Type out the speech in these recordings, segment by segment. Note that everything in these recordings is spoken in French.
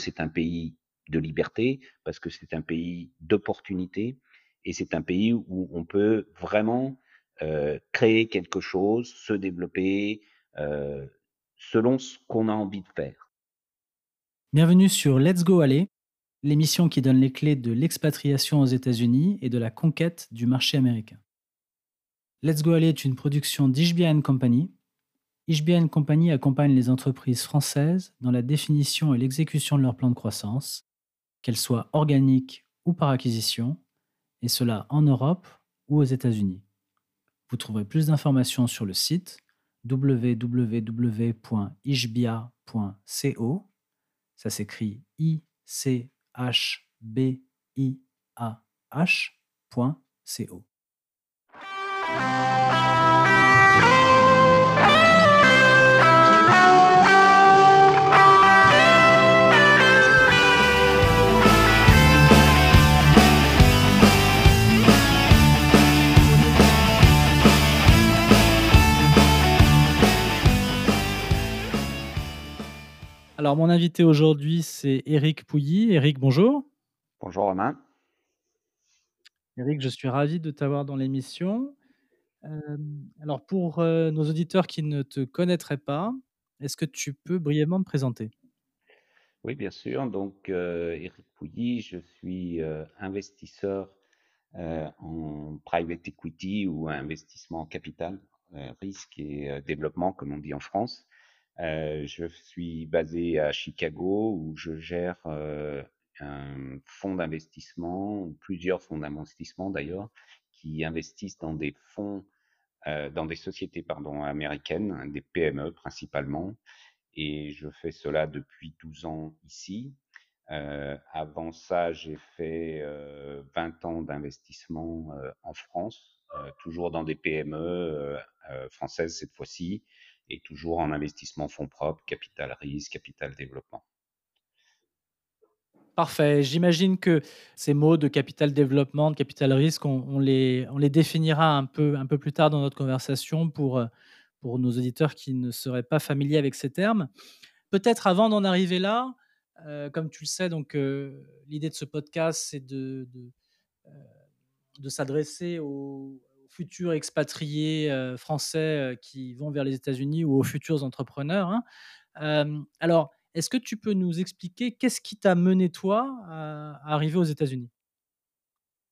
C'est un pays de liberté, parce que c'est un pays d'opportunité, et c'est un pays où on peut vraiment euh, créer quelque chose, se développer euh, selon ce qu'on a envie de faire. Bienvenue sur Let's Go Aller, l'émission qui donne les clés de l'expatriation aux États-Unis et de la conquête du marché américain. Let's Go Aller est une production d'HBN Company. HBN Company accompagne les entreprises françaises dans la définition et l'exécution de leur plan de croissance, qu'elles soient organiques ou par acquisition, et cela en Europe ou aux États-Unis. Vous trouverez plus d'informations sur le site www.ishbia.co. Ça s'écrit I-C-H-B-I-A-H.co. Alors, mon invité aujourd'hui, c'est Eric Pouilly. Eric, bonjour. Bonjour Romain. Eric, je suis ravi de t'avoir dans l'émission. alors, pour euh, nos auditeurs qui ne te connaîtraient pas, est-ce que tu peux brièvement te présenter? Oui, bien sûr. Donc, euh, Eric Pouilly, je suis euh, investisseur en private equity ou investissement en capital, risque et développement, comme on dit en France. Euh, je suis basé à Chicago où je gère euh, un fonds d'investissement, plusieurs fonds d'investissement d'ailleurs, qui investissent dans des fonds, euh, dans des sociétés américaines, des PME principalement. Et je fais cela depuis 12 ans ici. Avant ça, j'ai fait euh, 20 ans d'investissement en France, toujours dans des PME françaises cette fois-ci, et toujours en investissement fonds propres, capital risque, capital développement. Parfait. J'imagine que ces mots de capital développement, de capital risque, on, les, on les définira un peu, un peu plus tard dans notre conversation pour, pour nos auditeurs qui ne seraient pas familiers avec ces termes. Peut-être avant d'en arriver là, euh, comme tu le sais, donc euh, l'idée de ce podcast, c'est de, de, euh, de s'adresser aux, futurs expatriés euh, français euh, qui vont vers les États-Unis ou aux futurs entrepreneurs. Hein. Euh, alors, est-ce que tu peux nous expliquer qu'est-ce qui t'a mené toi à, arriver aux États-Unis?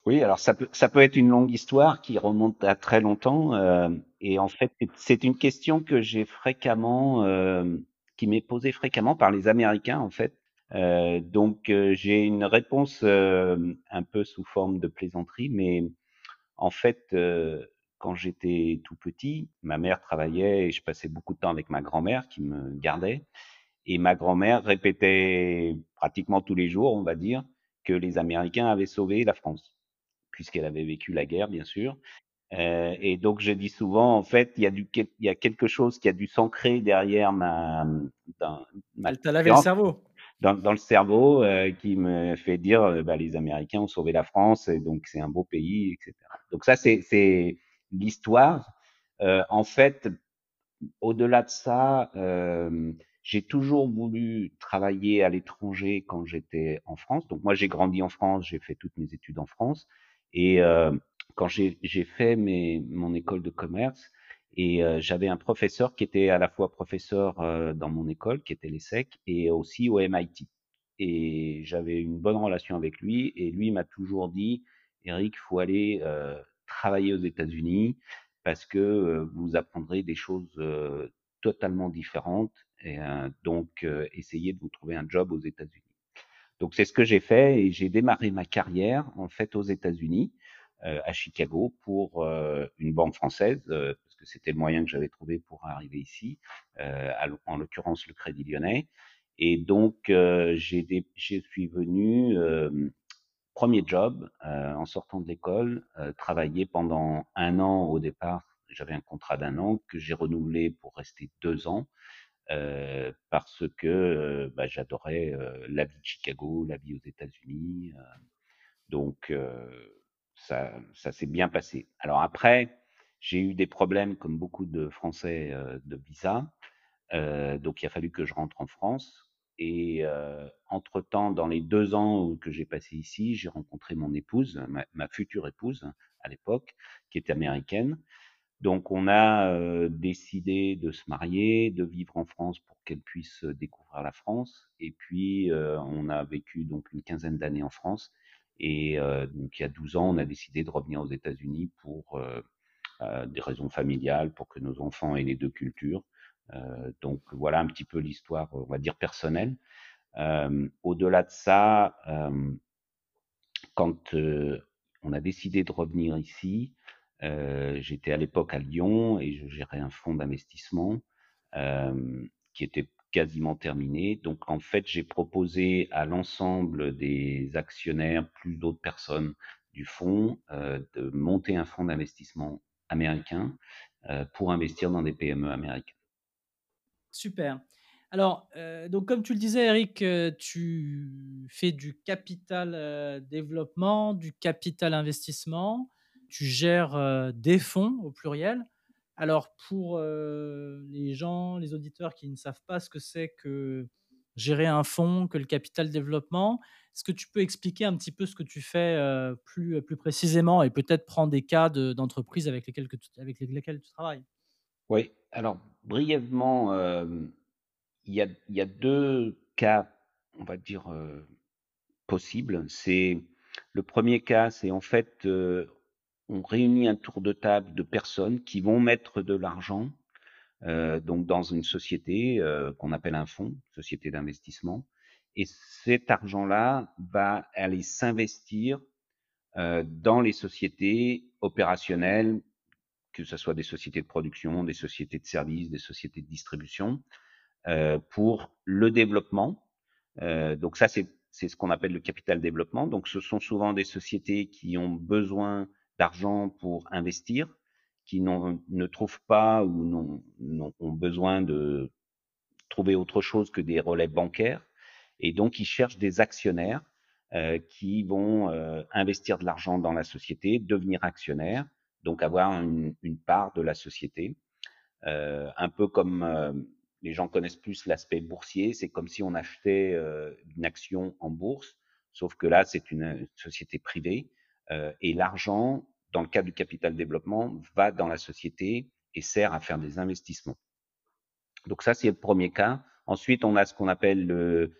Oui, alors ça peut, ça peut être une longue histoire qui remonte à très longtemps. et en fait, c'est une question que j'ai fréquemment, qui m'est posée fréquemment par les Américains en fait. donc j'ai une réponse un peu sous forme de plaisanterie, mais en fait, quand j'étais tout petit, ma mère travaillait et je passais beaucoup de temps avec ma grand-mère qui me gardait. Et ma grand-mère répétait pratiquement tous les jours, on va dire, que les Américains avaient sauvé la France, puisqu'elle avait vécu la guerre, bien sûr. Euh, et donc, je dis souvent, en fait, il y a du, il y a quelque chose qui a dû s'ancrer derrière ma. Dans, ma Elle t'a lavé le cerveau dans, dans, le cerveau euh, qui me fait dire euh, bah, les Américains ont sauvé la France et donc c'est un beau pays, etc. Donc ça c'est l'histoire. Euh, en fait, au-delà de ça, euh, j'ai toujours voulu travailler à l'étranger quand j'étais en France. Donc moi j'ai grandi en France, j'ai fait toutes mes études en France et euh, quand j'ai fait mes, mon école de commerce, et euh, j'avais un professeur qui était à la fois professeur euh, dans mon école, qui était l'ESSEC, et aussi au MIT. Et j'avais une bonne relation avec lui. Et lui m'a toujours dit, Eric, faut aller euh, travailler aux États-Unis parce que vous apprendrez des choses totalement différentes. Et donc, essayez de vous trouver un job aux États-Unis. Donc, c'est ce que j'ai fait et j'ai démarré ma carrière en fait aux États-Unis. Euh, à Chicago pour euh, une banque française, euh, parce que c'était le moyen que j'avais trouvé pour arriver ici, en l'occurrence le Crédit Lyonnais. Et donc, j'ai je suis venu, premier job, en sortant de l'école, travailler pendant un an au départ. J'avais un contrat d'un an que j'ai renouvelé pour rester deux ans. Euh, parce que bah, j'adorais euh, la vie de Chicago, la vie aux États-Unis. Donc, ça, s'est bien passé. Alors après, j'ai eu des problèmes comme beaucoup de Français euh, de visa. Euh, donc il a fallu que je rentre en France. et entre-temps, dans les deux ans que j'ai passé ici, j'ai rencontré mon épouse, ma, future épouse à l'époque, qui est américaine. Donc on a décidé de se marier, de vivre en France pour qu'elle puisse découvrir la France. Et puis on a vécu donc une quinzaine d'années en France. Et donc il y a 12 ans, on a décidé de revenir aux États-Unis pour des raisons familiales, pour que nos enfants aient les deux cultures. donc voilà un petit peu l'histoire, on va dire personnelle. Au-delà de ça, quand on a décidé de revenir ici, j'étais à l'époque à Lyon et je gérais un fonds d'investissement qui était quasiment terminé. Donc en fait, j'ai proposé à l'ensemble des actionnaires, plus d'autres personnes du fonds, de monter un fonds d'investissement américain pour investir dans des PME américaines. Super. Alors, donc comme tu le disais Eric, tu fais du capital, développement, du capital investissement, tu gères, des fonds au pluriel. Alors pour, les gens, les auditeurs qui ne savent pas ce que c'est que gérer un fonds, que le capital développement, est-ce que tu peux expliquer un petit peu ce que tu fais, plus, plus précisément et peut-être prendre des cas d'entreprises avec lesquelles avec lesquelles tu travailles? Oui, alors brièvement, il y a, y a deux cas, on va dire, possibles. C'est le premier cas, c'est en fait, on réunit un tour de table de personnes qui vont mettre de l'argent euh, donc dans une société euh, qu'on appelle un fonds, société d'investissement, et cet argent-là va aller s'investir euh, dans les sociétés opérationnelles, que ce soit des sociétés de production, des sociétés de services, des sociétés de distribution, euh, pour le développement. Euh, donc ça, c'est ce qu'on appelle le capital développement. Donc ce sont souvent des sociétés qui ont besoin d'argent pour investir, qui ne trouvent pas ou ont besoin de trouver autre chose que des relais bancaires. Et donc, ils cherchent des actionnaires euh, qui vont euh, investir de l'argent dans la société, devenir actionnaires, donc avoir une, une part de la société. Euh, un peu comme euh, les gens connaissent plus l'aspect boursier. C'est comme si on achetait euh, une action en bourse, sauf que là, c'est une société privée. Euh, et l'argent, dans le cas du capital développement, va dans la société et sert à faire des investissements. Donc ça, c'est le premier cas. Ensuite, on a ce qu'on appelle le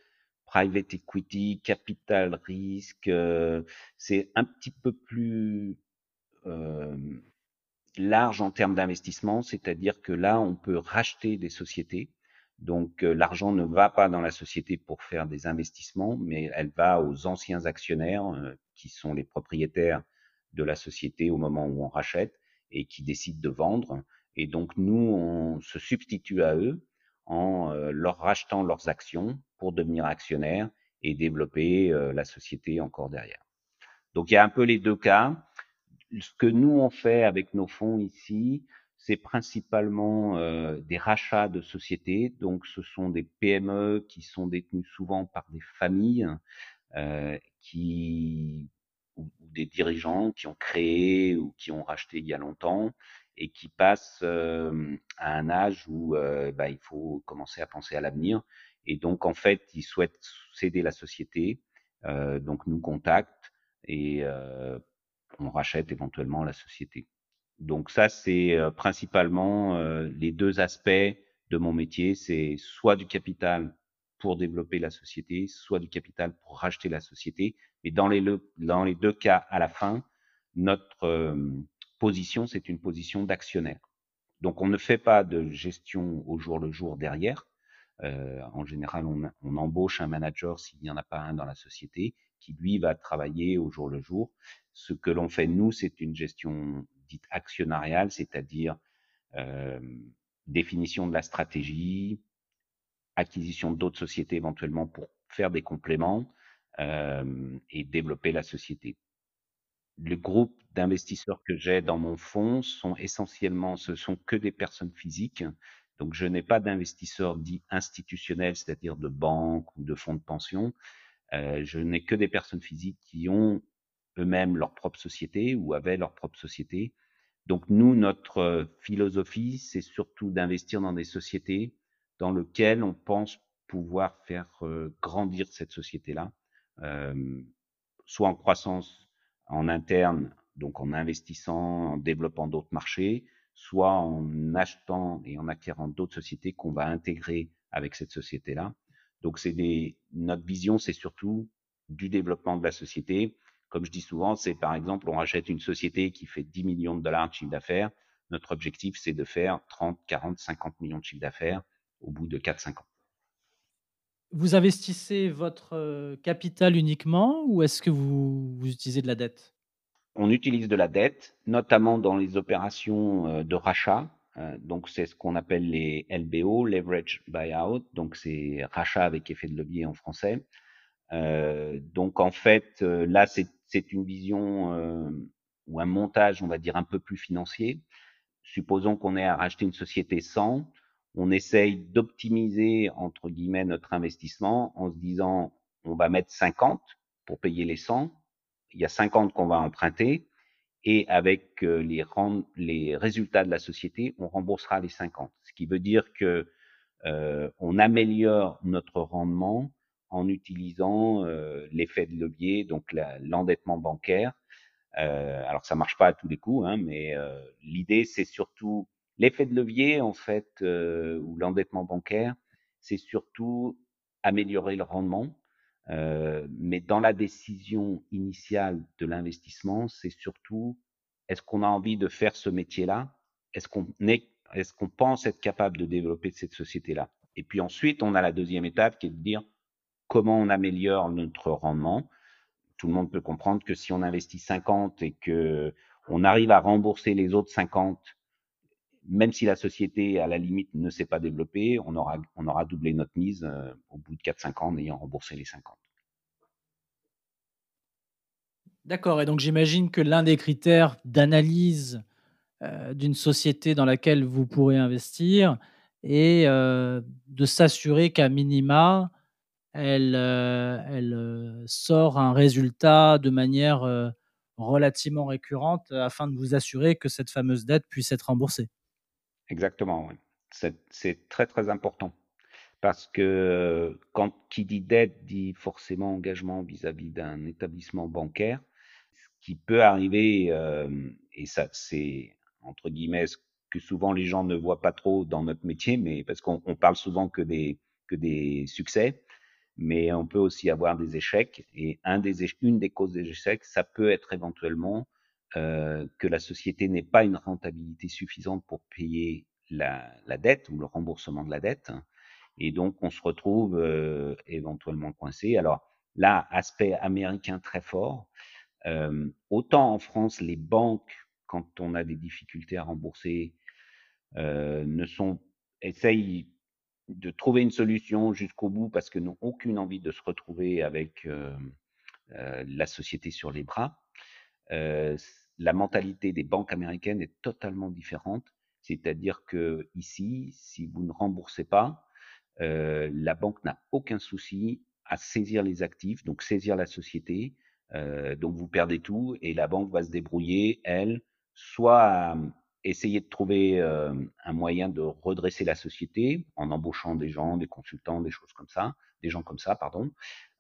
private equity, capital risque. Euh, c'est un petit peu plus euh, large en termes d'investissement, c'est-à-dire que là, on peut racheter des sociétés. Donc, euh, l'argent ne va pas dans la société pour faire des investissements, mais elle va aux anciens actionnaires euh, qui sont les propriétaires de la société au moment où on rachète et qui décident de vendre. Et donc, nous, on se substitue à eux en euh, leur rachetant leurs actions pour devenir actionnaires et développer la société encore derrière. Donc, il y a un peu les deux cas ce que nous on fait avec nos fonds ici, c'est principalement euh, des rachats de sociétés. Donc, ce sont des PME qui sont détenues souvent par des familles euh, qui ou, des dirigeants qui ont créé ou qui ont racheté il y a longtemps et qui passent euh, à un âge où bah, il faut commencer à penser à l'avenir. Et donc, en fait, ils souhaitent céder la société. Donc, nous contactent et on rachète éventuellement la société. Donc ça, c'est euh, principalement euh, les deux aspects de mon métier. C'est soit du capital pour développer la société, soit du capital pour racheter la société. Mais dans les, dans les deux cas, à la fin, notre euh, position, c'est une position d'actionnaire. Donc on ne fait pas de gestion au jour le jour derrière. Euh, en général, on, on, embauche un manager s'il n'y en a pas un dans la société qui lui va travailler au jour le jour. Ce que l'on fait nous, c'est une gestion dite actionnariale, c'est-à-dire euh, définition de la stratégie, acquisition d'autres sociétés éventuellement pour faire des compléments euh, et développer la société. Le groupe d'investisseurs que j'ai dans mon fonds sont essentiellement, ce sont que des personnes physiques. Donc, je n'ai pas d'investisseurs dits institutionnels, c'est-à-dire de banques ou de fonds de pension. Euh, je n'ai que des personnes physiques qui ont eux-mêmes leur propre société ou avaient leur propre société. Donc nous, notre philosophie, c'est surtout d'investir dans des sociétés dans lesquelles on pense pouvoir faire grandir cette société-là, soit en croissance en interne, donc en investissant, en développant d'autres marchés, soit en achetant et en acquérant d'autres sociétés qu'on va intégrer avec cette société-là. Donc c'est des, notre vision, c'est surtout du développement de la société. Comme je dis souvent, c'est par exemple, on rachète une société qui fait 10 millions de dollars de chiffre d'affaires. Notre objectif, c'est de faire 30, 40, 50 millions de chiffre d'affaires au bout de 4-5 ans. Vous investissez votre euh, capital uniquement ou est-ce que vous, vous utilisez de la dette? On utilise de la dette, notamment dans les opérations euh, de rachat. Euh, donc, c'est ce qu'on appelle les LBO, Leverage Buyout. Donc, c'est rachat avec effet de levier en français. donc, en fait, là, c'est une vision ou un montage, on va dire, un peu plus financier. Supposons qu'on ait à racheter une société 100 on essaye d'optimiser entre guillemets notre investissement en se disant on va mettre 50 pour payer les 100, il y a 50 qu'on va emprunter et avec euh, les, les résultats de la société, on remboursera les 50. Ce qui veut dire que euh, on améliore notre rendement en utilisant euh, l'effet de levier, donc l'endettement bancaire. alors ça marche pas à tous les coups, hein, mais l'idée c'est surtout L'effet de levier, en fait, euh, ou l'endettement bancaire, c'est surtout améliorer le rendement. Euh, mais dans la décision initiale de l'investissement, c'est surtout est-ce qu'on a envie de faire ce métier-là? Est-ce qu'on est, est-ce qu'on pense être capable de développer cette société-là? Et puis ensuite, on a la deuxième étape qui est de dire comment on améliore notre rendement. Tout le monde peut comprendre que si on investit 50 et que on arrive à rembourser les autres 50 même si la société, à la limite, ne s'est pas développée, on aura, on aura doublé notre mise euh, au bout de 4-5 ans en ayant remboursé les 50. D'accord, et donc j'imagine que l'un des critères d'analyse euh, d'une société dans laquelle vous pourrez investir est euh, de s'assurer qu'à minima, elle, elle sort un résultat de manière relativement récurrente afin de vous assurer que cette fameuse dette puisse être remboursée. Exactement. C'est très, très important. Parce que quand qui dit dette dit forcément engagement vis-à-vis d'un établissement bancaire. Ce qui peut arriver, euh, et ça, c'est entre guillemets ce que souvent les gens ne voient pas trop dans notre métier, mais parce qu'on parle souvent que des, que des succès, mais on peut aussi avoir des échecs. Et un des, une des causes des échecs, ça peut être éventuellement euh, que la société n'ait pas une rentabilité suffisante pour payer la, la, dette ou le remboursement de la dette. Et donc, on se retrouve euh, éventuellement coincé. Alors là, aspect américain très fort. Euh, autant en France, les banques, quand on a des difficultés à rembourser, euh, ne sont essayent de trouver une solution jusqu'au bout parce que n'ont aucune envie de se retrouver avec euh, euh, la société sur les bras. Euh, la mentalité des banques américaines est totalement différente. C'est-à-dire que ici, si vous ne remboursez pas, euh, la banque n'a aucun souci à saisir les actifs, donc saisir la société. Euh, donc vous perdez tout et la banque va se débrouiller, elle, soit à essayer de trouver euh, un moyen de redresser la société en embauchant des gens, des consultants, des choses comme ça, des gens comme ça, pardon,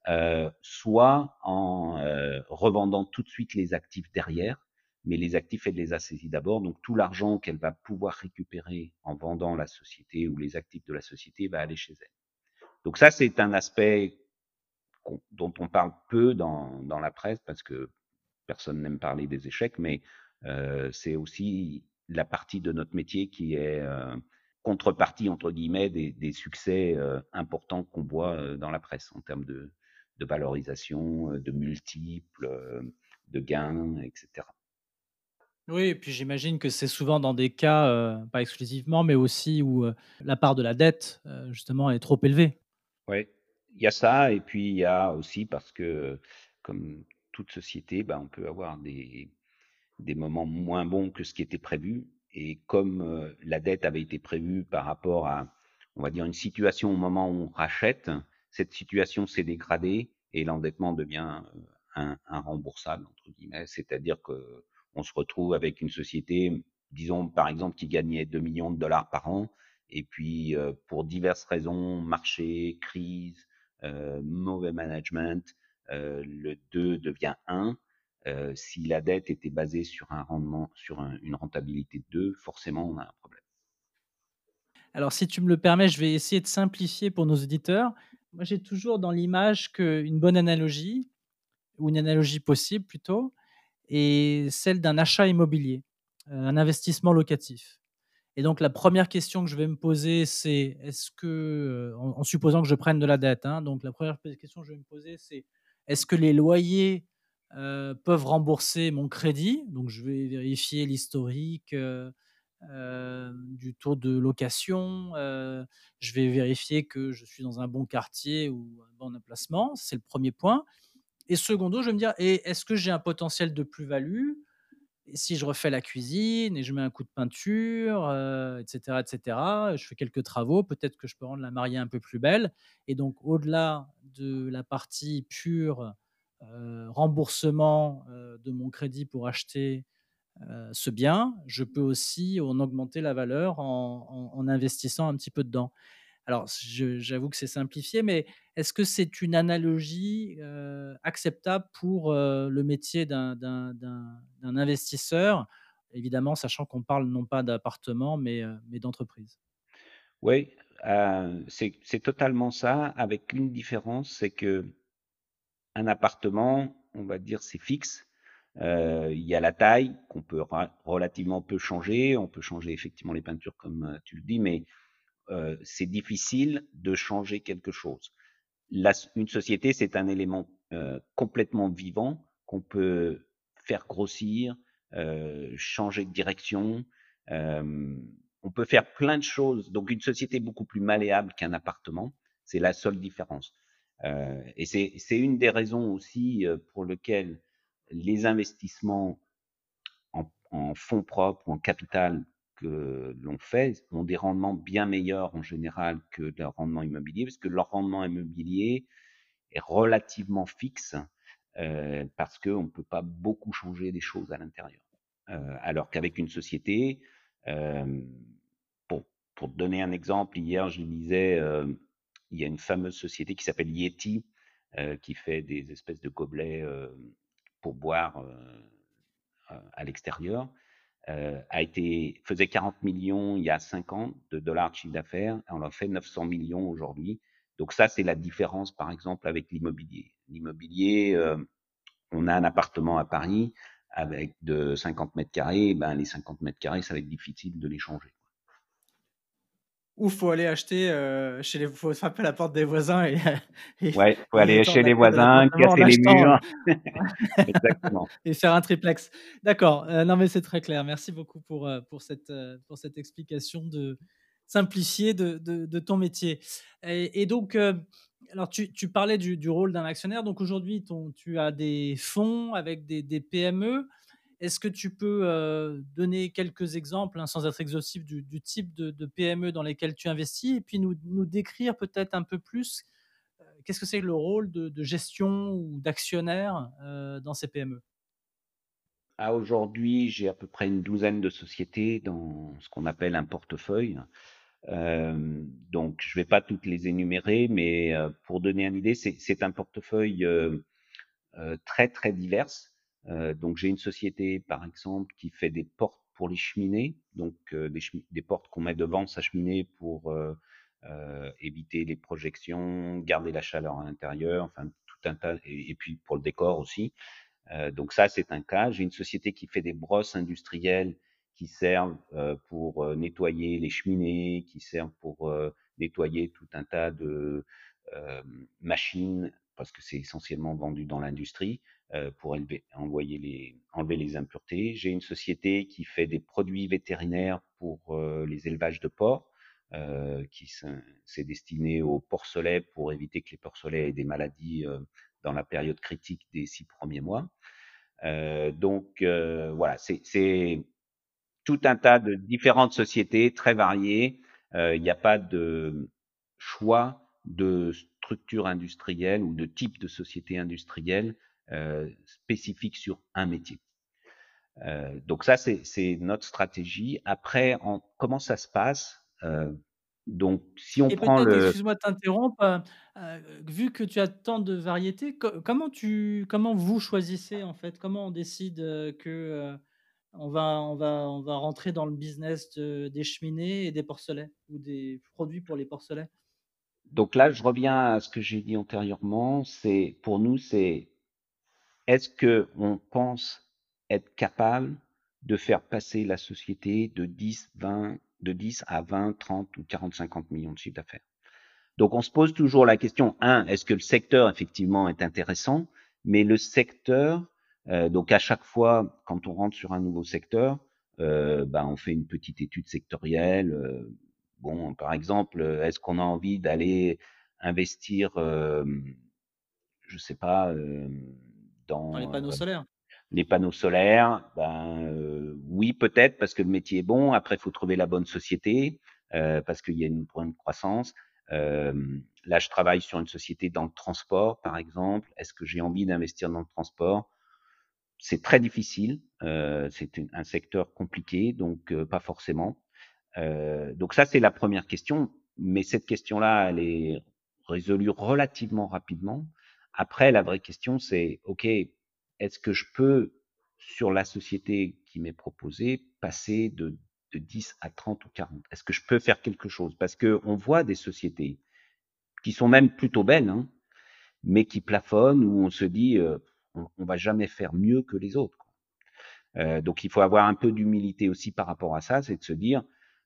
euh, soit en euh, revendant tout de suite les actifs derrière, mais les actifs, elle les a saisis d'abord, donc tout l'argent qu'elle va pouvoir récupérer en vendant la société ou les actifs de la société va aller chez elle. Donc ça, c'est un aspect dont on parle peu dans, dans la presse parce que personne n'aime parler des échecs, mais euh, c'est aussi la partie de notre métier qui est euh, contrepartie entre guillemets des, des succès euh, importants qu'on voit euh, dans la presse en termes de, de valorisation, de multiples, de gains, etc. Oui, et puis j'imagine que c'est souvent dans des cas, euh, pas exclusivement, mais aussi où la part de la dette, justement, est trop élevée. Oui, il y a ça, et puis il y a aussi parce que, comme toute société, bah, on peut avoir des, des moments moins bons que ce qui était prévu. Et comme la dette avait été prévue par rapport à, on va dire, une situation au moment où on rachète, cette situation s'est dégradée et l'endettement devient euh, un, remboursable entre guillemets, c'est-à-dire que on se retrouve avec une société, disons par exemple, qui gagnait 2 millions de dollars par an Et puis, pour diverses raisons, marché, crise, mauvais management, le 2 devient 1. Si la dette était basée sur un rendement, sur une rentabilité de 2, forcément, on a un problème. Alors, si tu me le permets, je vais essayer de simplifier pour nos auditeurs. Moi, j'ai toujours dans l'image qu'une bonne analogie, ou une analogie possible plutôt, est celle d'un achat immobilier, un investissement locatif. Et donc, la première question que je vais me poser, c'est est-ce que, en, supposant que je prenne de la dette, hein, donc la première question que je vais me poser, c'est est-ce que les loyers peuvent rembourser mon crédit Donc, je vais vérifier l'historique du taux de location. je vais vérifier que je suis dans un bon quartier ou un bon emplacement. C'est le premier point. Et secondo, je vais me dire est-ce que j'ai un potentiel de plus-value? Si je refais la cuisine et je mets un coup de peinture, etc., etc., je fais quelques travaux, peut-être que je peux rendre la mariée un peu plus belle. Et donc, au-delà de la partie pure remboursement de mon crédit pour acheter ce bien, je peux aussi en augmenter la valeur en investissant un petit peu dedans. Alors, j'avoue que c'est simplifié, mais est-ce que c'est une analogie acceptable pour le métier d'un investisseur? Évidemment, sachant qu'on parle non pas d'appartement, mais, mais d'entreprise. Oui, c'est totalement ça, avec une différence, c'est que un appartement, on va dire, c'est fixe. il y a la taille qu'on peut relativement peu changer. On peut changer effectivement les peintures, comme tu le dis, mais euh, c'est difficile de changer quelque chose. une société, c'est un élément euh, complètement vivant qu'on peut faire grossir, euh, changer de direction. on peut faire plein de choses. Donc une société est beaucoup plus malléable qu'un appartement. C'est la seule différence. Et c'est une des raisons aussi pour lesquelles les investissements en, en fonds propres ou en capital que l'on fait ont des rendements bien meilleurs en général que leur rendement immobilier, parce que leur rendement immobilier est relativement fixe, euh, parce qu'on ne peut pas beaucoup changer des choses à l'intérieur. Euh, alors qu'avec une société, euh, pour, pour donner un exemple, hier je lisais, euh, il y a une fameuse société qui s'appelle Yeti, euh, qui fait des espèces de gobelets euh, pour boire à l'extérieur. Euh, a été, faisait 40 millions il y a 5 ans de dollars de chiffre d'affaires, on en fait 900 millions aujourd'hui. Donc ça, c'est la différence, par exemple, avec l'immobilier. L'immobilier, euh, on a un appartement à Paris avec de 50 mètres carrés, ben les 50 mètres carrés, ça va être difficile de les changer ou faut aller acheter euh, chez les, faut frapper à la porte des voisins et, et ouais, faut aller chez les voisins, casser les murs, exactement, et faire un triplex. D'accord. Euh, non mais c'est très clair. Merci beaucoup pour euh, pour cette pour cette explication de simplifiée de, de, de ton métier. Et, et donc alors tu, tu, parlais du, du rôle d'un actionnaire. Donc aujourd'hui, tu as des fonds avec des, des PME. Est-ce que tu peux donner quelques exemples, hein, sans être exhaustif, du, type de, PME dans lesquelles tu investis et puis nous, décrire peut-être un peu plus qu'est-ce que c'est le rôle de, gestion ou d'actionnaire dans ces PME ah, Aujourd'hui, j'ai à peu près une douzaine de sociétés dans ce qu'on appelle un portefeuille. donc, je ne vais pas toutes les énumérer, mais pour donner une idée, c'est un portefeuille très, très divers. Euh, donc j'ai une société, par exemple, qui fait des portes pour les cheminées, donc euh, des, portes qu'on met devant sa cheminée pour euh, éviter les projections, garder la chaleur à l'intérieur, enfin tout un tas, et, puis pour le décor aussi. donc ça, c'est un cas. J'ai une société qui fait des brosses industrielles qui servent pour nettoyer les cheminées, qui servent pour nettoyer tout un tas de machines, parce que c'est essentiellement vendu dans l'industrie. Euh, pour élever, envoyer les, enlever les impuretés. J'ai une société qui fait des produits vétérinaires pour euh, les élevages de porcs, euh, qui s'est destiné aux porcelets pour éviter que les porcelets aient des maladies dans la période critique des six premiers mois. donc voilà, c'est tout un tas de différentes sociétés très variées. Il n'y a pas de choix de structure industrielle ou de type de société industrielle euh, spécifique sur un métier. Euh, donc ça, c'est notre stratégie. Après, en, comment ça se passe euh, Donc si on Et prend le excuse-moi de t'interrompre, heu, vu que tu as tant de variétés, co comment tu comment vous choisissez, en fait? Comment on décide, heu, que, on va on va on va rentrer dans le business de des cheminées et des porcelets ou des produits pour les porcelets? Donc là, je reviens à ce que j'ai dit antérieurement, c'est pour nous, c'est est-ce qu'on pense être capable de faire passer la société de 10, 20, de 10 à 20, 30 ou 40, 50 millions de chiffre d'affaires? Donc on se pose toujours la question, un, est-ce que le secteur effectivement est intéressant? Mais le secteur, euh, donc à chaque fois, quand on rentre sur un nouveau secteur, euh, ben, on fait une petite étude sectorielle. Euh, bon, par exemple, est-ce qu'on a envie d'aller investir, euh, je sais pas, euh, Dans les panneaux solaires? les panneaux solaires, ben euh, oui peut-être parce que le métier est bon. Après, il faut trouver la bonne société euh, parce qu'il y a une bonne croissance. Euh, là, je travaille sur une société dans le transport, par exemple. Est-ce que j'ai envie d'investir dans le transport? C'est très difficile. Euh, c'est un secteur compliqué, donc euh, pas forcément. Euh, donc ça, c'est la première question. Mais cette question-là, elle est résolue relativement rapidement. Après, la vraie question, c'est OK, est-ce que je peux, sur la société qui m'est proposée, passer de, de 10 à 30 ou 40 Est-ce que je peux faire quelque chose? Parce que on voit des sociétés qui sont même plutôt belles, hein, mais qui plafonnent où on se dit euh, on, on va jamais faire mieux que les autres. Euh, donc il faut avoir un peu d'humilité aussi par rapport à ça, c'est de se dire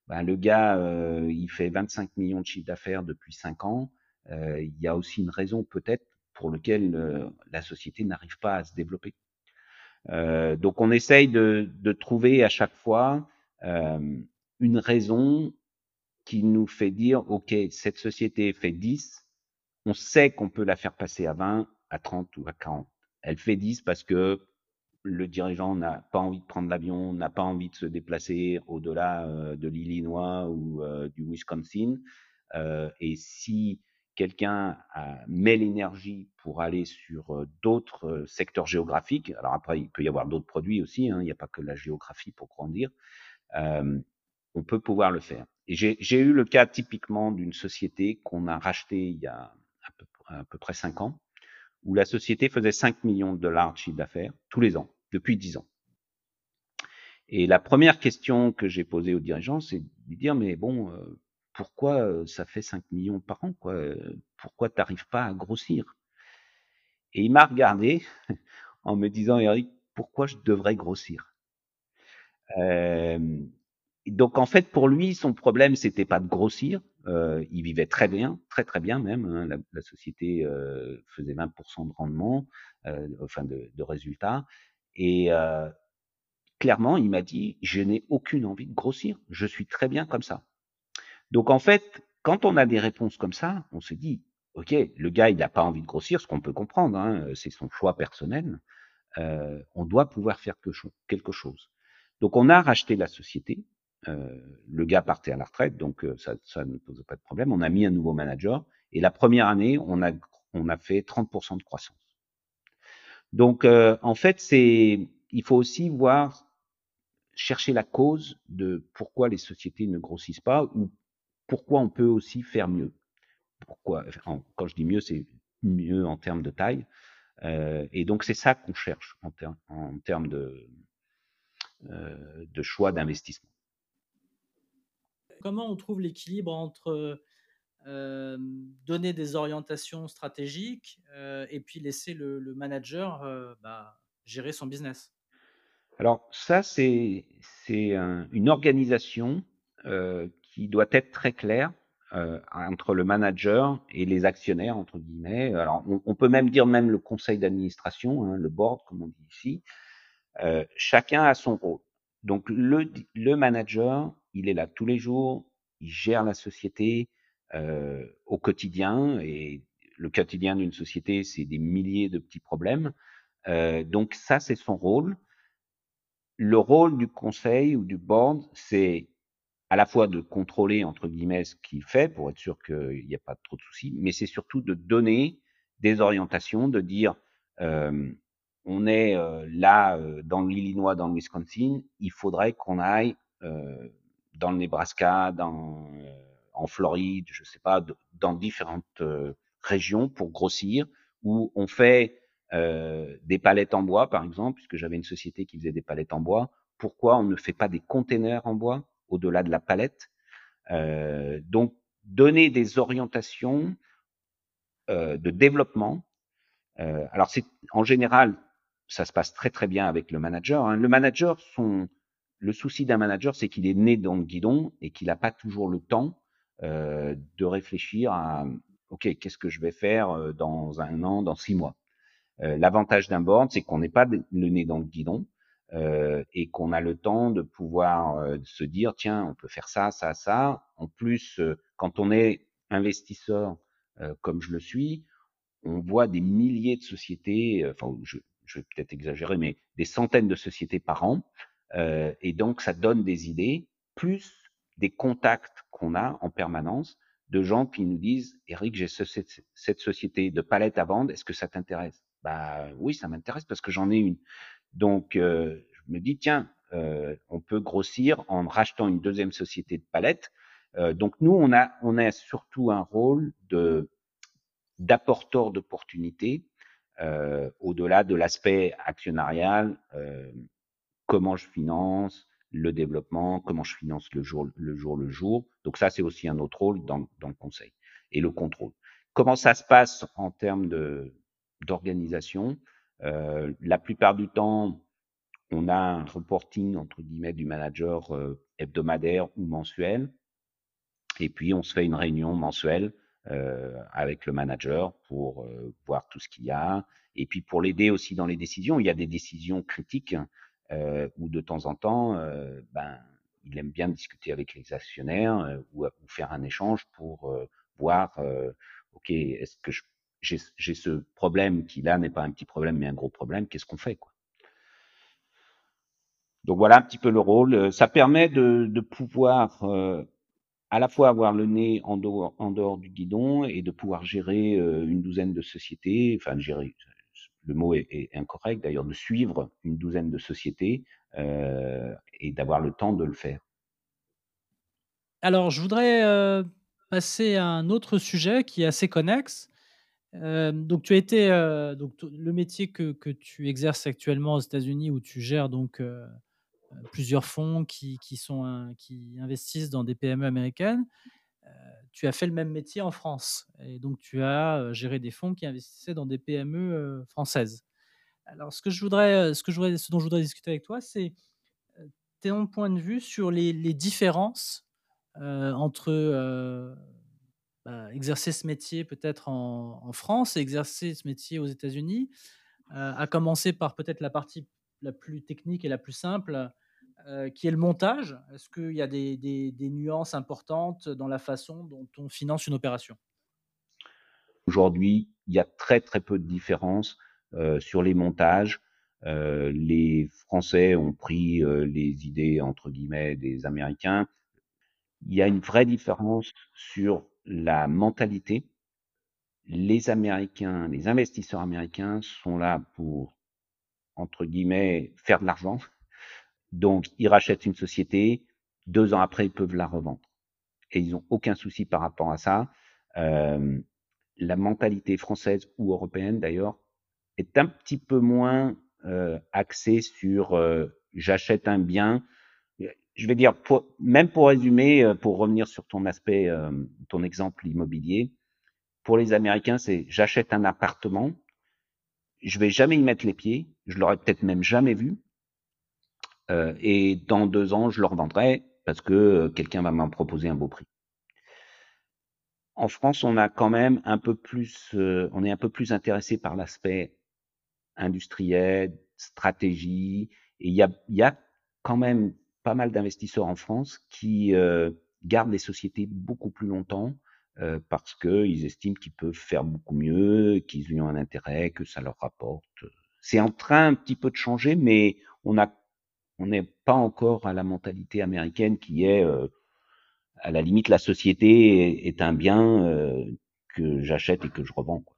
ben, le gars euh, il fait 25 millions de chiffre d'affaires depuis 5 ans. Euh, il y a aussi une raison peut-être pour lequel euh, la société n'arrive pas à se développer. Euh, donc on essaye de, de, trouver à chaque fois euh, une raison qui nous fait dire, OK, cette société fait 10, on sait qu'on peut la faire passer à 20, à 30 ou à 40. Elle fait 10 parce que le dirigeant n'a pas envie de prendre l'avion, n'a pas envie de se déplacer au-delà euh, de l'Illinois ou euh, du Wisconsin. Euh, et si quelqu'un met l'énergie pour aller sur d'autres secteurs géographiques, alors après, il peut y avoir d'autres produits aussi, hein, il n'y a pas que la géographie pour grandir, on peut pouvoir le faire. Et j'ai eu le cas typiquement d'une société qu'on a rachetée il y a à peu, près 5 ans, où la société faisait 5 millions de dollars de chiffre d'affaires tous les ans, depuis 10 ans. Et la première question que j'ai posée aux dirigeants, c'est de lui dire, mais bon, euh, pourquoi ça fait 5 millions par an quoi Pourquoi tu n'arrives pas à grossir? Et il m'a regardé en me disant, Eric, pourquoi je devrais grossir? Euh, Donc en fait, pour lui, son problème, c'était pas de grossir. Euh, il vivait très bien, très très bien même. Hein, la, la, société euh, faisait 20% de rendement, euh, enfin de, de résultats. Et clairement, il m'a dit, je n'ai aucune envie de grossir. Je suis très bien comme ça. Donc en fait, quand on a des réponses comme ça, on se dit, ok, le gars il n'a pas envie de grossir, ce qu'on peut comprendre, hein, c'est son choix personnel. Euh, on doit pouvoir faire quelque chose. Donc on a racheté la société. Euh, le gars partait à la retraite, donc euh, ça, ne posait pas de problème. On a mis un nouveau manager et la première année, on a fait 30% de croissance. Donc euh, en fait, c'est il faut aussi voir chercher la cause de pourquoi les sociétés ne grossissent pas ou pourquoi on peut aussi faire mieux. Pourquoi, quand je dis mieux, c'est mieux en termes de taille. Et donc c'est ça qu'on cherche en, ter en termes de choix d'investissement. Comment on trouve l'équilibre entre euh, donner des orientations stratégiques euh, et puis laisser le, manager euh, bah, gérer son business? Alors ça, c'est un, une organisation qui doit être très claire entre le manager et les actionnaires, entre guillemets. Alors on, peut même dire même le conseil d'administration, hein, le board, comme on dit ici. Chacun a son rôle. Donc le, le manager, il est là tous les jours, il gère la société euh, au quotidien et le quotidien d'une société, c'est des milliers de petits problèmes. Euh, donc ça, c'est son rôle. Le rôle du conseil ou du board, c'est à la fois de contrôler entre guillemets ce qu'il fait pour être sûr qu'il n'y a pas trop de soucis, mais c'est surtout de donner des orientations, de dire euh, on est euh, là euh, dans l'Illinois, dans le Wisconsin, il faudrait qu'on aille euh, dans le Nebraska, dans en Floride, je sais pas, dans différentes régions pour grossir, où on fait des palettes en bois, par exemple, puisque j'avais une société qui faisait des palettes en bois. Pourquoi on ne fait pas des containers en bois au-delà de la palette? Donc, donner des orientations de développement. alors, c'est en général, ça se passe très très bien avec le manager. Hein. Le manager, son, le souci d'un manager, c'est qu'il est né dans le guidon et qu'il n'a pas toujours le temps euh, de réfléchir à OK, qu'est-ce que je vais faire euh, dans un an, dans six mois? Euh, L'avantage d'un board, c'est qu'on n'est pas le nez dans le guidon euh, et qu'on a le temps de pouvoir euh, se dire tiens, on peut faire ça, ça, ça. En plus, euh, quand on est investisseur comme je le suis, on voit des milliers de sociétés, enfin, je, je vais peut-être exagérer, mais des centaines de sociétés par an. Euh, et donc, ça donne des idées, plus des contacts qu'on a en permanence de gens qui nous disent, Eric, j'ai ce, cette, société de palettes à vendre, est-ce que ça t'intéresse? Bah oui, ça m'intéresse parce que j'en ai une. Donc, euh, je me dis, tiens, euh, on peut grossir en rachetant une deuxième société de palettes. Euh, donc, nous, on a, on a surtout un rôle d'apporteur d'opportunités euh, au-delà de l'aspect actionnarial, euh, comment je finance le développement, comment je finance le jour le jour. Le jour. Donc ça, c'est aussi un autre rôle dans, dans le conseil et le contrôle. Comment ça se passe en termes de d'organisation? Euh, La plupart du temps, on a un reporting entre guillemets du manager euh, hebdomadaire ou mensuel, et puis on se fait une réunion mensuelle avec le manager pour euh, voir tout ce qu'il y a, et puis pour l'aider aussi dans les décisions. Il y a des décisions critiques euh, où de temps en temps, euh, ben, il aime bien discuter avec les actionnaires euh, ou, ou, faire un échange pour euh, voir, ok, est-ce que j'ai ce problème qui là n'est pas un petit problème mais un gros problème, qu'est-ce qu'on fait quoi? Donc voilà un petit peu le rôle. Ça permet de, de pouvoir à la fois avoir le nez en dehors, du guidon et de pouvoir gérer une douzaine de sociétés, enfin gérer, le mot est, incorrect d'ailleurs, de suivre une douzaine de sociétés euh, et d'avoir le temps de le faire. Alors, je voudrais euh, passer à un autre sujet qui est assez connexe. Euh, donc, tu as été euh, donc le métier que, que, tu exerces actuellement aux États-Unis, où tu gères donc euh, plusieurs fonds qui, qui, sont qui investissent dans des PME américaines. tu as fait le même métier en France, et donc tu as géré des fonds qui investissaient dans des PME françaises. Alors, ce que je voudrais, ce que je voudrais, ce dont je voudrais discuter avec toi, c'est ton point de vue sur les, les différences euh, entre euh, bah, exercer ce métier peut-être en, France et exercer ce métier aux États-Unis, euh, à commencer par peut-être la partie la plus technique et la plus simple, euh, qui est le montage. Est-ce qu'il y a des, nuances importantes dans la façon dont on finance une opération? Aujourd'hui, il y a très très peu de différences euh, sur les montages. Euh, les Français ont pris les idées entre guillemets des Américains il y a une vraie différence sur la mentalité. Les Américains, les investisseurs américains sont là pour, entre guillemets, faire de l'argent. Donc, ils rachètent une société, deux ans après, ils peuvent la revendre. Et ils n'ont aucun souci par rapport à ça. Euh, la mentalité française ou européenne, d'ailleurs, est un petit peu moins euh, axée sur euh, j'achète un bien, je vais dire, pour, même pour résumer, euh, pour revenir sur ton aspect, euh, ton exemple immobilier, pour les Américains, c'est j'achète un appartement, je vais jamais y mettre les pieds, je l'aurais peut-être même jamais vu, euh, et dans deux ans, je le revendrai parce que euh, quelqu'un va m'en proposer un beau prix. En France, on a quand même un peu plus, euh, on est un peu plus intéressé par l'aspect industriel, stratégie, et il y a, quand même pas mal d'investisseurs en France qui gardent les sociétés beaucoup plus longtemps parce qu'ils estiment qu'ils peuvent faire beaucoup mieux, qu'ils y ont un intérêt, que ça leur rapporte. C'est en train un petit peu de changer, mais on a on n'est pas encore à la mentalité américaine qui est euh, à la limite la société est, est un bien euh, que j'achète et que je revends. Quoi.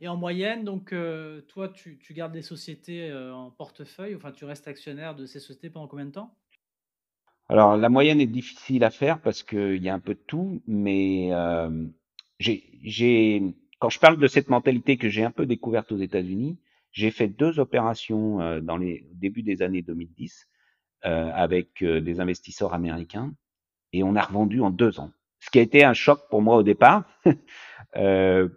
Et en moyenne, donc, euh, toi, tu, tu, gardes des sociétés en portefeuille, enfin, tu restes actionnaire de ces sociétés pendant combien de temps? Alors, la moyenne est difficile à faire parce qu'il y a un peu de tout, mais j'ai, quand je parle de cette mentalité que j'ai un peu découverte aux États-Unis, j'ai fait deux opérations euh, dans les début des années 2010 euh, avec euh, des investisseurs américains et on a revendu en deux ans. Ce qui a été un choc pour moi au départ, euh,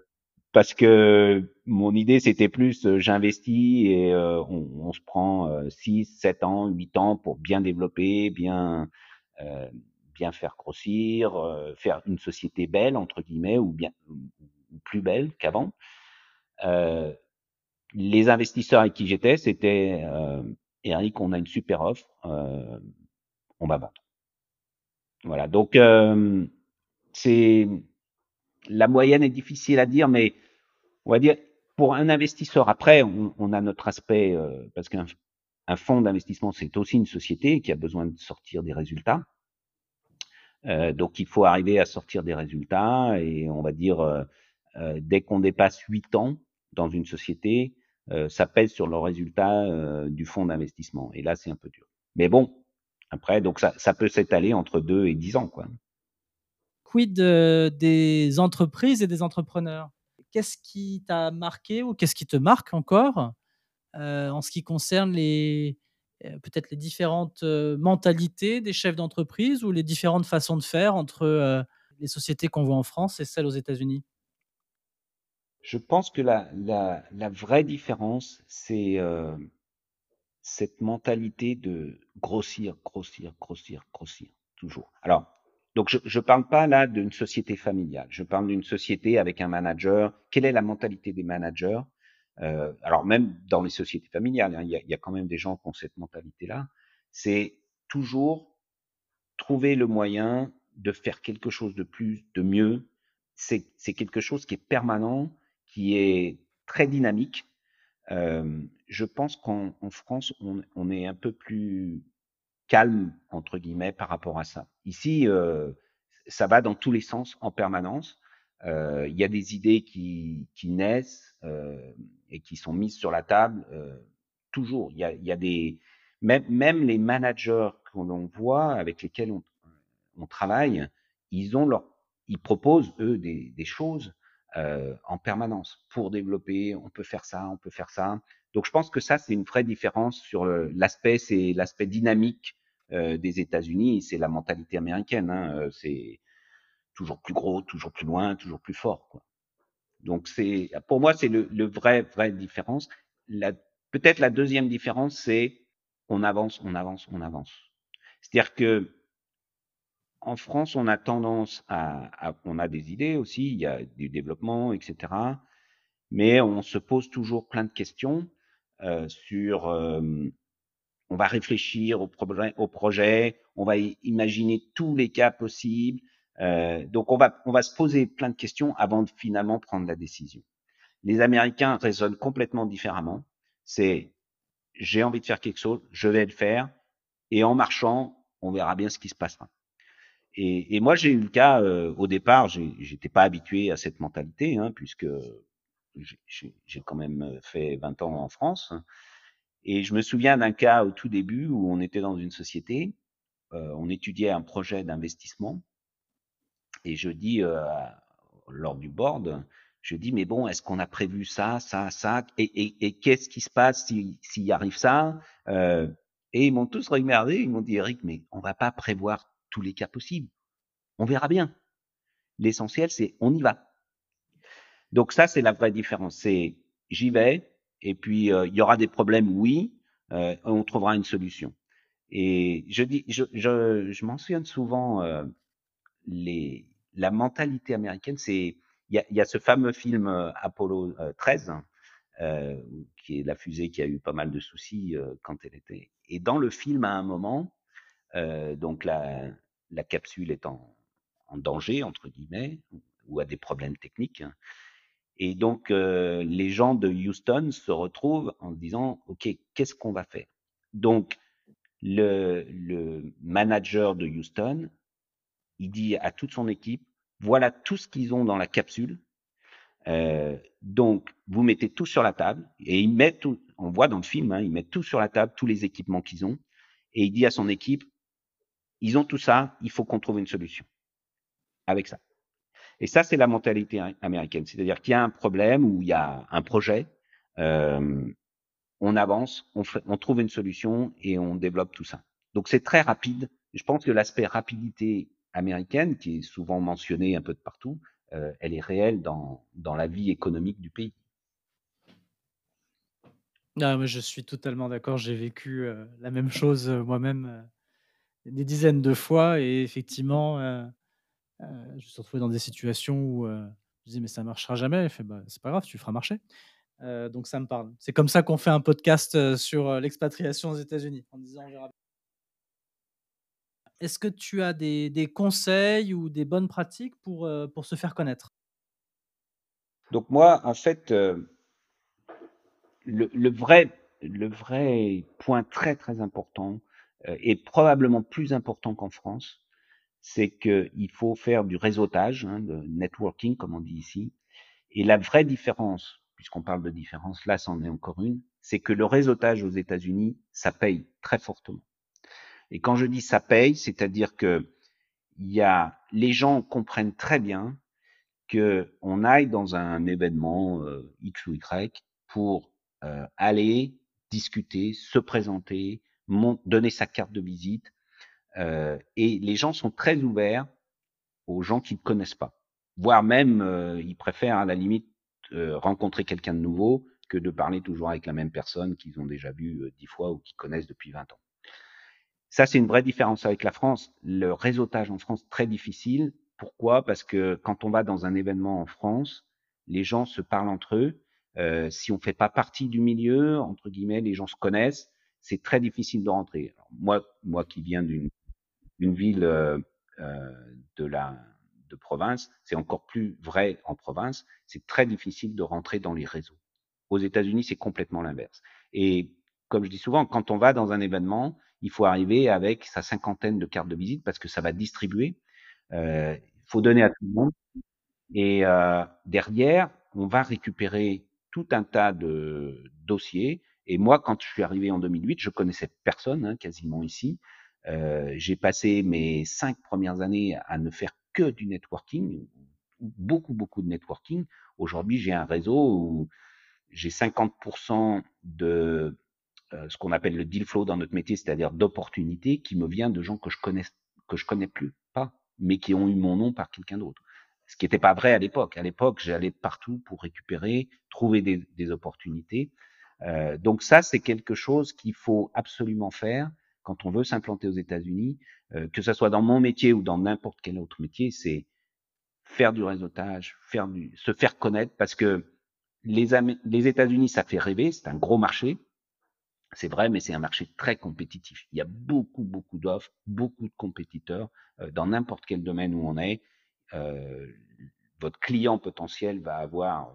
parce que mon idée c'était plus euh, j'investis et euh, on, on, se prend 6, 7 ans, 8 ans pour bien développer, bien bien faire grossir, faire une société belle entre guillemets ou bien ou plus belle qu'avant. Les investisseurs avec qui j'étais, c'était Eric, on a une super offre, on va vendre. Voilà, donc c'est la moyenne est difficile à dire, mais on va dire pour un investisseur. Après, on, a notre aspect euh, parce qu'un un fonds d'investissement c'est aussi une société qui a besoin de sortir des résultats. Euh, donc il faut arriver à sortir des résultats et on va dire euh, euh dès qu'on dépasse 8 ans dans une société, euh, ça pèse sur le résultat euh, du fonds d'investissement. Et là, c'est un peu dur. Mais bon, après, donc ça, peut s'étaler entre 2 et 10 ans, quoi quid des entreprises et des entrepreneurs? Qu'est-ce qui t'a marqué ou qu'est-ce qui te marque encore euh, en ce qui concerne les euh, peut-être les différentes euh, mentalités des chefs d'entreprise ou les différentes façons de faire entre euh, les sociétés qu'on voit en France et celles aux États-Unis? Je pense que la, la, la vraie différence, c'est euh, cette mentalité de grossir, grossir, grossir, grossir, toujours. Alors, donc, je ne parle pas là d'une société familiale. Je parle d'une société avec un manager. Quelle est la mentalité des managers? Euh, Alors, même dans les sociétés familiales, hein, il, y y, a, quand même des gens qui ont cette mentalité-là. C'est toujours trouver le moyen de faire quelque chose de plus, de mieux. C'est quelque chose qui est permanent, qui est très dynamique. Euh, je pense qu'en France, on, on est un peu plus calme entre guillemets par rapport à ça. Ici, euh, ça va dans tous les sens en permanence. Euh, il y a des idées qui, qui naissent euh, et qui sont mises sur la table euh, toujours. Il y a, y a des même, même les managers que l'on voit avec lesquels on, on, travaille, ils ont leur, ils proposent eux des, des choses euh, en permanence pour développer. On peut faire ça, on peut faire ça. Donc je pense que ça, c'est une vraie différence sur l'aspect, c'est l'aspect dynamique euh, des États-Unis, c'est la mentalité américaine. Hein, euh, c'est toujours plus gros, toujours plus loin, toujours plus fort. Quoi. Donc c'est, pour moi, c'est le, le, vrai, vraie différence. Peut-être la deuxième différence, c'est on avance, on avance, on avance. C'est-à-dire que en France, on a tendance à, à, on a des idées aussi, il y a du développement, etc. Mais on se pose toujours plein de questions euh, sur, euh, on va réfléchir au, projet, au projet, on va imaginer tous les cas possibles. Euh, donc on va, on va se poser plein de questions avant de finalement prendre la décision. Les Américains raisonnent complètement différemment. C'est j'ai envie de faire quelque chose, je vais le faire, et en marchant, on verra bien ce qui se passera. Et, et moi, j'ai eu le cas euh, au départ, j'étais pas habitué à cette mentalité, hein, puisque j'ai quand même fait 20 ans en France. Et je me souviens d'un cas au tout début où on était dans une société, euh, on étudiait un projet d'investissement, et je dis euh, lors du board, je dis mais bon, est-ce qu'on a prévu ça, ça, ça, et, et, et qu'est-ce qui se passe s'il si, arrive ça? Euh, Et ils m'ont tous regardé, ils m'ont dit Eric, mais on va pas prévoir tous les cas possibles, on verra bien. L'essentiel c'est on y va. Donc ça c'est la vraie différence, c'est j'y vais, et puis euh, il y aura des problèmes, oui, euh, on trouvera une solution. Et je dis, je, je, je mentionne souvent euh, les, la mentalité américaine. C'est il y a, ce fameux film Apollo 13 euh, qui est la fusée qui a eu pas mal de soucis quand elle était. Et dans le film, à un moment, donc la, la capsule est en, danger entre guillemets ou a des problèmes techniques. Et donc, euh, les gens de Houston se retrouvent en se disant, OK, qu'est-ce qu'on va faire? Donc, le, manager de Houston, il dit à toute son équipe, voilà tout ce qu'ils ont dans la capsule. Euh, donc, vous mettez tout sur la table et il met tout, on voit dans le film, hein, il met tout sur la table, tous les équipements qu'ils ont. Et il dit à son équipe, ils ont tout ça, il faut qu'on trouve une solution avec ça. Et ça, c'est la mentalité américaine. C'est-à-dire qu'il y a un problème ou il y a un projet, euh, on avance, on, trouve une solution et on développe tout ça. Donc c'est très rapide. Je pense que l'aspect rapidité américaine, qui est souvent mentionnée un peu de partout, euh, elle est réelle dans, la vie économique du pays. Non, je suis totalement d'accord. J'ai vécu euh, la même chose moi-même des dizaines de fois et effectivement, euh, euh, je me suis retrouvé dans des situations où euh, je disais mais ça marchera jamais. Il fait bah, c'est pas grave, tu feras marcher. Euh, donc ça me parle. C'est comme ça qu'on fait un podcast sur l'expatriation aux États-Unis en disant on verra. Est-ce que tu as des, conseils ou des bonnes pratiques pour, pour se faire connaître? Donc moi, en fait, le, le, vrai, le vrai point très très important euh, et probablement plus important qu'en France, c'est qu'il faut faire du réseautage, hein, de networking comme on dit ici. Et la vraie différence, puisqu'on parle de différence, là c'en est encore une, c'est que le réseautage aux États-Unis, ça paye très fortement. Et quand je dis ça paye, c'est-à-dire que il y a, les gens comprennent très bien que on aille dans un événement euh, X ou Y pour euh, aller discuter, se présenter, donner sa carte de visite. Euh, et les gens sont très ouverts aux gens qu'ils ne connaissent pas. Voire même, euh, ils préfèrent à la limite euh, rencontrer quelqu'un de nouveau que de parler toujours avec la même personne qu'ils ont déjà vu euh, dix fois ou qu'ils connaissent depuis 20 ans. Ça, c'est une vraie différence avec la France. Le réseautage en France, très difficile. Pourquoi? Parce que quand on va dans un événement en France, les gens se parlent entre eux. Si on fait pas partie du milieu, entre guillemets, les gens se connaissent. C'est très difficile de rentrer. Moi, moi qui viens d'une ville euh, euh, de la de province, c'est encore plus vrai en province. C'est très difficile de rentrer dans les réseaux. Aux États-Unis, c'est complètement l'inverse. Et comme je dis souvent, quand on va dans un événement, il faut arriver avec sa cinquantaine de cartes de visite parce que ça va distribuer. Euh, il faut donner à tout le monde. Et euh, derrière, on va récupérer tout un tas de dossiers. Et moi, quand je suis arrivé en 2008, je connaissais personne hein, quasiment ici. Euh, j'ai passé mes cinq premières années à ne faire que du networking, beaucoup, beaucoup de networking. Aujourd'hui, j'ai un réseau où j'ai 50% de euh, ce qu'on appelle le deal flow dans notre métier, c'est-à-dire d'opportunités qui me vient de gens que je connais, que je connais plus, pas, mais qui ont eu mon nom par quelqu'un d'autre. Ce qui n'était pas vrai à l'époque. À l'époque, j'allais partout pour récupérer, trouver des opportunités. Euh, donc ça, c'est quelque chose qu'il faut absolument faire quand on veut s'implanter aux États-Unis, euh, que ce soit dans mon métier ou dans n'importe quel autre métier, c'est faire du réseautage, faire du, se faire connaître, parce que les, les États-Unis, ça fait rêver, c'est un gros marché, c'est vrai, mais c'est un marché très compétitif. Il y a beaucoup, beaucoup d'offres, beaucoup de compétiteurs euh, dans n'importe quel domaine où on est. Euh, votre client potentiel va avoir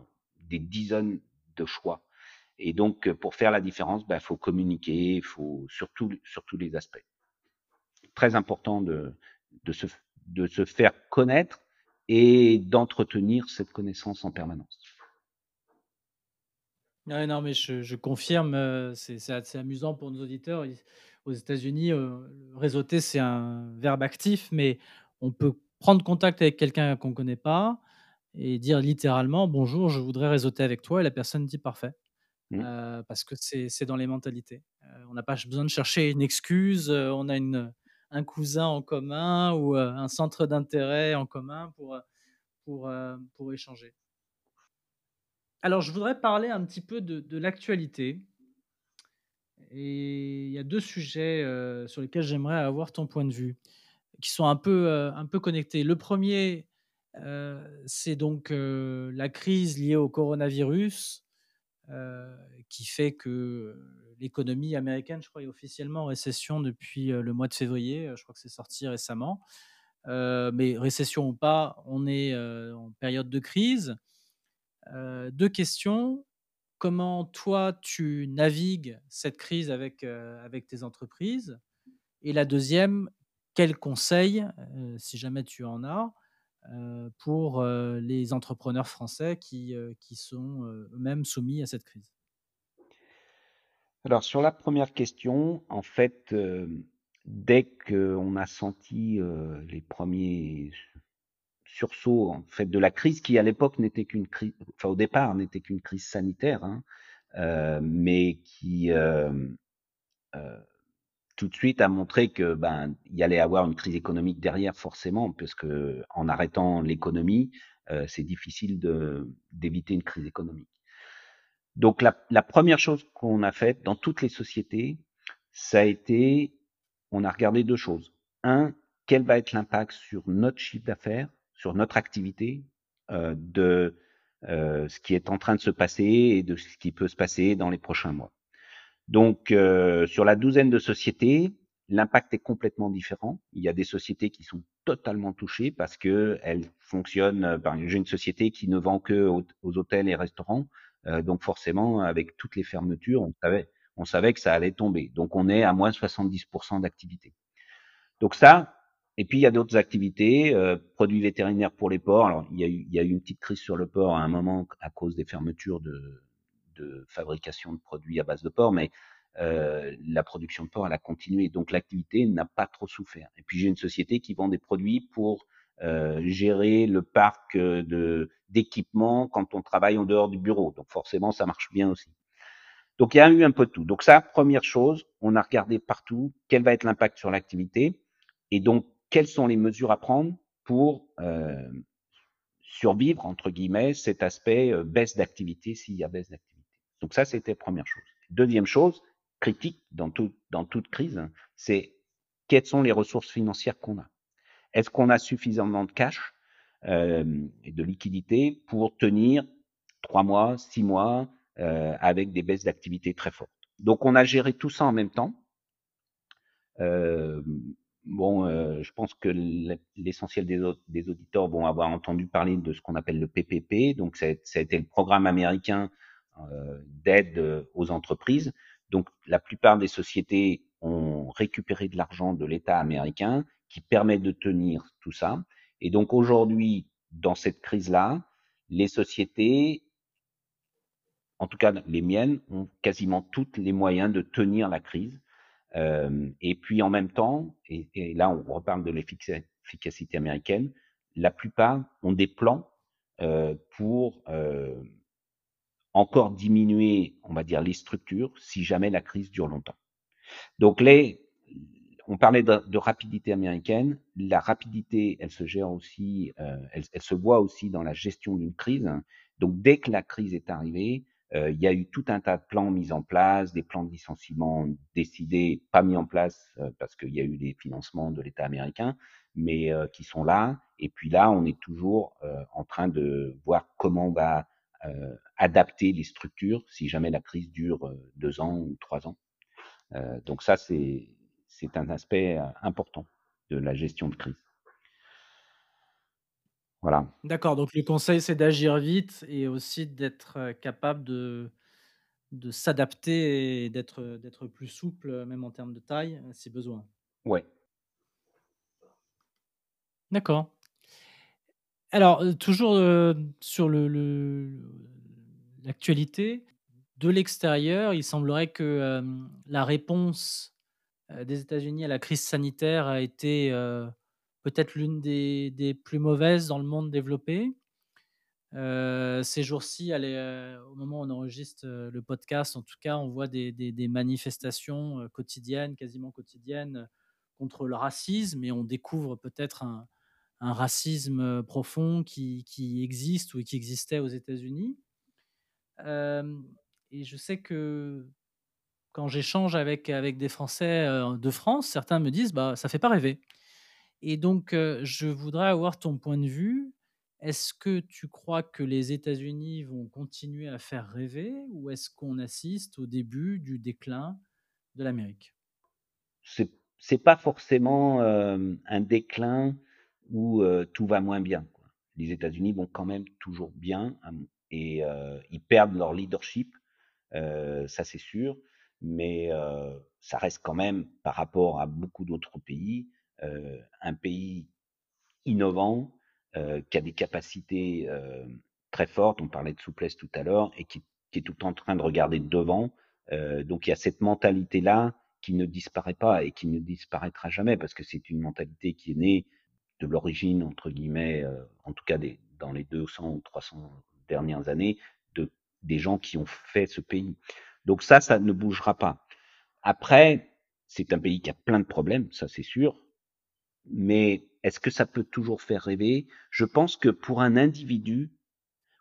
des dizaines de choix. Et donc, pour faire la différence, il ben, faut communiquer, il faut sur, tout, sur tous les aspects. Très important de, de, se, de se faire connaître et d'entretenir cette connaissance en permanence. Ouais, non, mais je, je confirme, euh, c'est assez amusant pour nos auditeurs. Aux États-Unis, euh, réseauter, c'est un verbe actif, mais on peut prendre contact avec quelqu'un qu'on ne connaît pas et dire littéralement bonjour, je voudrais réseauter avec toi, et la personne dit parfait. Mmh. Euh, parce que c'est dans les mentalités. Euh, on n'a pas besoin de chercher une excuse, euh, on a un cousin en commun ou un centre d'intérêt en commun pour, pour, pour échanger. Alors, je voudrais parler un petit peu de, de l'actualité. Et il y a deux sujets sur lesquels j'aimerais avoir ton point de vue, qui sont un peu, un peu connectés. Le premier, c'est donc la crise liée au coronavirus, qui fait que l'économie américaine, je crois, est officiellement en récession depuis euh, le mois de février. Je crois que c'est sorti récemment. Euh, mais récession ou pas, on est euh, en période de crise. Euh, deux questions. Comment toi, tu navigues cette crise avec, euh, avec tes entreprises? Et la deuxième, quels conseils, euh, si jamais tu en as, euh, pour euh, les entrepreneurs français qui, euh, qui sont euh, eux-mêmes soumis à cette crise. Alors, sur la première question, en fait, euh, dès qu'on a senti les premiers sursauts en fait de la crise qui à l'époque n'était qu'une crise, enfin au départ n'était qu'une crise sanitaire, hein, mais qui tout de suite a montré que ben il y allait avoir une crise économique derrière forcément, parce que en arrêtant l'économie, c'est difficile d'éviter une crise économique. Donc la, la première chose qu'on a faite dans toutes les sociétés, ça a été, on a regardé deux choses. Un, quel va être l'impact sur notre chiffre d'affaires, sur notre activité, euh, de euh, ce qui est en train de se passer et de ce qui peut se passer dans les prochains mois. Donc, euh, sur la douzaine de sociétés, l'impact est complètement différent. Il y a des sociétés qui sont totalement touchées parce que elles fonctionnent. J'ai une société qui ne vend que aux, hôtels et restaurants, donc forcément, avec toutes les fermetures, on savait, on savait que ça allait tomber. Donc, on est à moins de 70% d'activité. Donc ça, et puis il y a d'autres activités, euh, produits vétérinaires pour les porcs. Alors il y, a eu, il y a eu une petite crise sur le porc à un moment à cause des fermetures de, de fabrication de produits à base de porc, mais euh, la production de porc elle a continué, donc l'activité n'a pas trop souffert. Et puis j'ai une société qui vend des produits pour euh, gérer le parc de d'équipements quand on travaille en dehors du bureau. Donc forcément ça marche bien aussi. Donc il y a eu un peu de tout. Donc ça, première chose, on a regardé partout quel va être l'impact sur l'activité. Et donc quelles sont les mesures à prendre pour euh, survivre, entre guillemets, cet aspect euh, baisse d'activité s'il y a baisse d'activité. Donc ça, c'était première chose. Deuxième chose, critique dans, dans toute crise, c'est quelles sont les ressources financières qu'on a. Est-ce qu'on a suffisamment de cash euh, et de liquidité pour tenir trois mois, six mois euh, avec des baisses d'activité très fortes? Donc on a géré tout ça en même temps. Euh, Bon, euh, je pense que l'essentiel des, des, auditeurs vont avoir entendu parler de ce qu'on appelle le PPP. Donc, ça, a été le programme américain d'aide aux entreprises. Donc, la plupart des sociétés ont récupéré de l'argent de l'État américain qui permet de tenir tout ça. Et donc, aujourd'hui, dans cette crise-là, les sociétés, en tout cas les miennes, ont quasiment tous les moyens de tenir la crise euh, et puis en même temps, et, là on reparle de l'efficacité américaine, la plupart ont des plans euh, pour euh, encore diminuer, on va dire, les structures si jamais la crise dure longtemps. Donc les, on parlait de, rapidité américaine. La rapidité, elle se gère aussi, euh, elle, se voit aussi dans la gestion d'une crise. Donc dès que la crise est arrivée, euh, il y a eu tout un tas de plans mis en place, des plans de licenciement décidés, pas mis en place euh, parce qu'il y a eu des financements de l'État américain, mais qui sont là. Et puis là, on est toujours en train de voir comment on va adapter les structures si jamais la crise dure deux ans ou trois ans. donc ça, c'est un aspect important de la gestion de crise. Voilà. D'accord, donc le conseil, c'est d'agir vite et aussi d'être capable de, de s'adapter et d'être, d'être plus souple, même en termes de taille, si besoin. Ouais. D'accord. Alors, toujours sur le, l'actualité, de l'extérieur, il semblerait que la réponse des États-Unis à la crise sanitaire a été peut-être l'une des, plus mauvaises dans le monde développé. Euh, ces jours-ci, euh, au moment où on enregistre euh, le podcast, en tout cas, on voit des, manifestations quotidiennes, quasiment quotidiennes, contre le racisme, et on découvre peut-être un, racisme profond qui, existe ou qui existait aux États-Unis. et je sais que quand j'échange avec, avec des Français de France, certains me disent bah, ça fait pas rêver. Et donc, je voudrais avoir ton point de vue. Est-ce que tu crois que les États-Unis vont continuer à faire rêver ou est-ce qu'on assiste au début du déclin de l'Amérique? C'est n'est pas forcément un déclin où tout va moins bien. Les États-Unis vont quand même toujours bien et ils perdent leur leadership, ça c'est sûr, mais ça reste quand même par rapport à beaucoup d'autres pays un pays innovant, qui a des capacités très fortes, on parlait de souplesse tout à l'heure, et qui, qui, est tout en train de regarder devant. donc il y a cette mentalité-là qui ne disparaît pas et qui ne disparaîtra jamais parce que c'est une mentalité qui est née de l'origine, entre guillemets, euh, en tout cas des, dans les 200 ou 300 dernières années, de, des gens qui ont fait ce pays. Donc ça, ça ne bougera pas. Après, c'est un pays qui a plein de problèmes, ça c'est sûr, mais est-ce que ça peut toujours faire rêver? Je pense que pour un individu,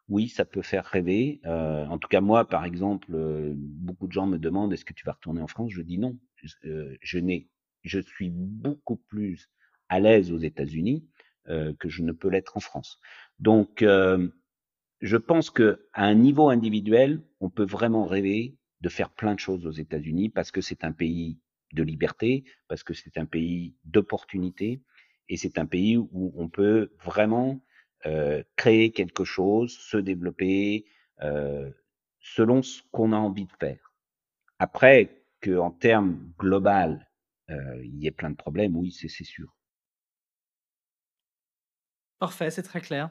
oui, ça peut faire rêver. Euh, en tout cas, moi, par exemple, euh, beaucoup de gens me demandent est-ce que tu vas retourner en France? Je dis non. Euh, je n'ai, je suis beaucoup plus à l'aise aux États-Unis que je ne peux l'être en France. Donc, je pense que à un niveau individuel, on peut vraiment rêver de faire plein de choses aux États-Unis parce que c'est un pays de liberté, parce que c'est un pays d'opportunité et c'est un pays où on peut vraiment euh, créer quelque chose, se développer euh, selon ce qu'on a envie de faire. Après, que en termes global, euh, il y ait plein de problèmes, oui, c'est sûr. Parfait, c'est très clair.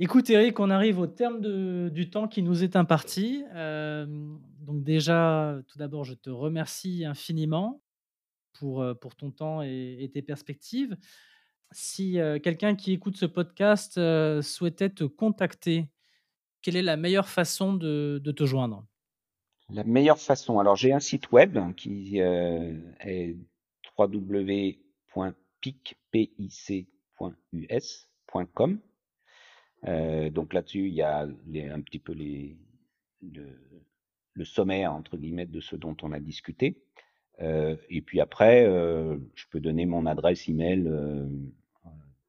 Écoute Eric, on arrive au terme de, du temps qui nous est imparti. donc déjà, tout d'abord, je te remercie infiniment pour, pour ton temps et, tes perspectives si quelqu'un qui écoute ce podcast souhaitait te contacter, quelle est la meilleure façon de, te joindre? La meilleure façon, alors j'ai un site web qui est www.pic.us.com. donc là-dessus, il y a un petit peu les, le, sommaire, entre guillemets, de ce dont on a discuté. et puis après, je peux donner mon adresse email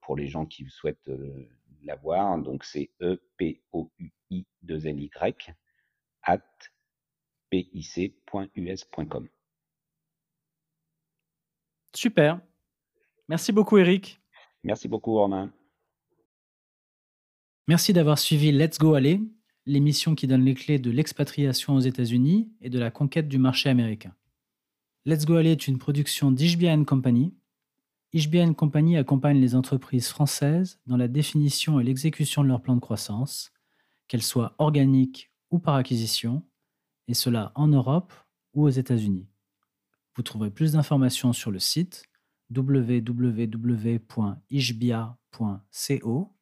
pour les gens qui souhaitent euh, l'avoir. Donc c'est E-P-O-U-I 2 L Y at pic.us.com. Super. Merci beaucoup Eric. Merci beaucoup Romain. Merci d'avoir suivi Let's Go Aller, l'émission qui donne les clés de l'expatriation aux États-Unis et de la conquête du marché américain. Let's Go Aller est une production d'Ishbia Company HBN Company accompagne les entreprises françaises dans la définition et l'exécution de leur plan de croissance, qu'elles soient organiques ou par acquisition, et cela en Europe ou aux États-Unis. Vous trouverez plus d'informations sur le site www.ishbia.co.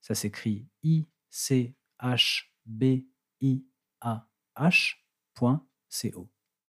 Ça s'écrit I C H B I A H.co.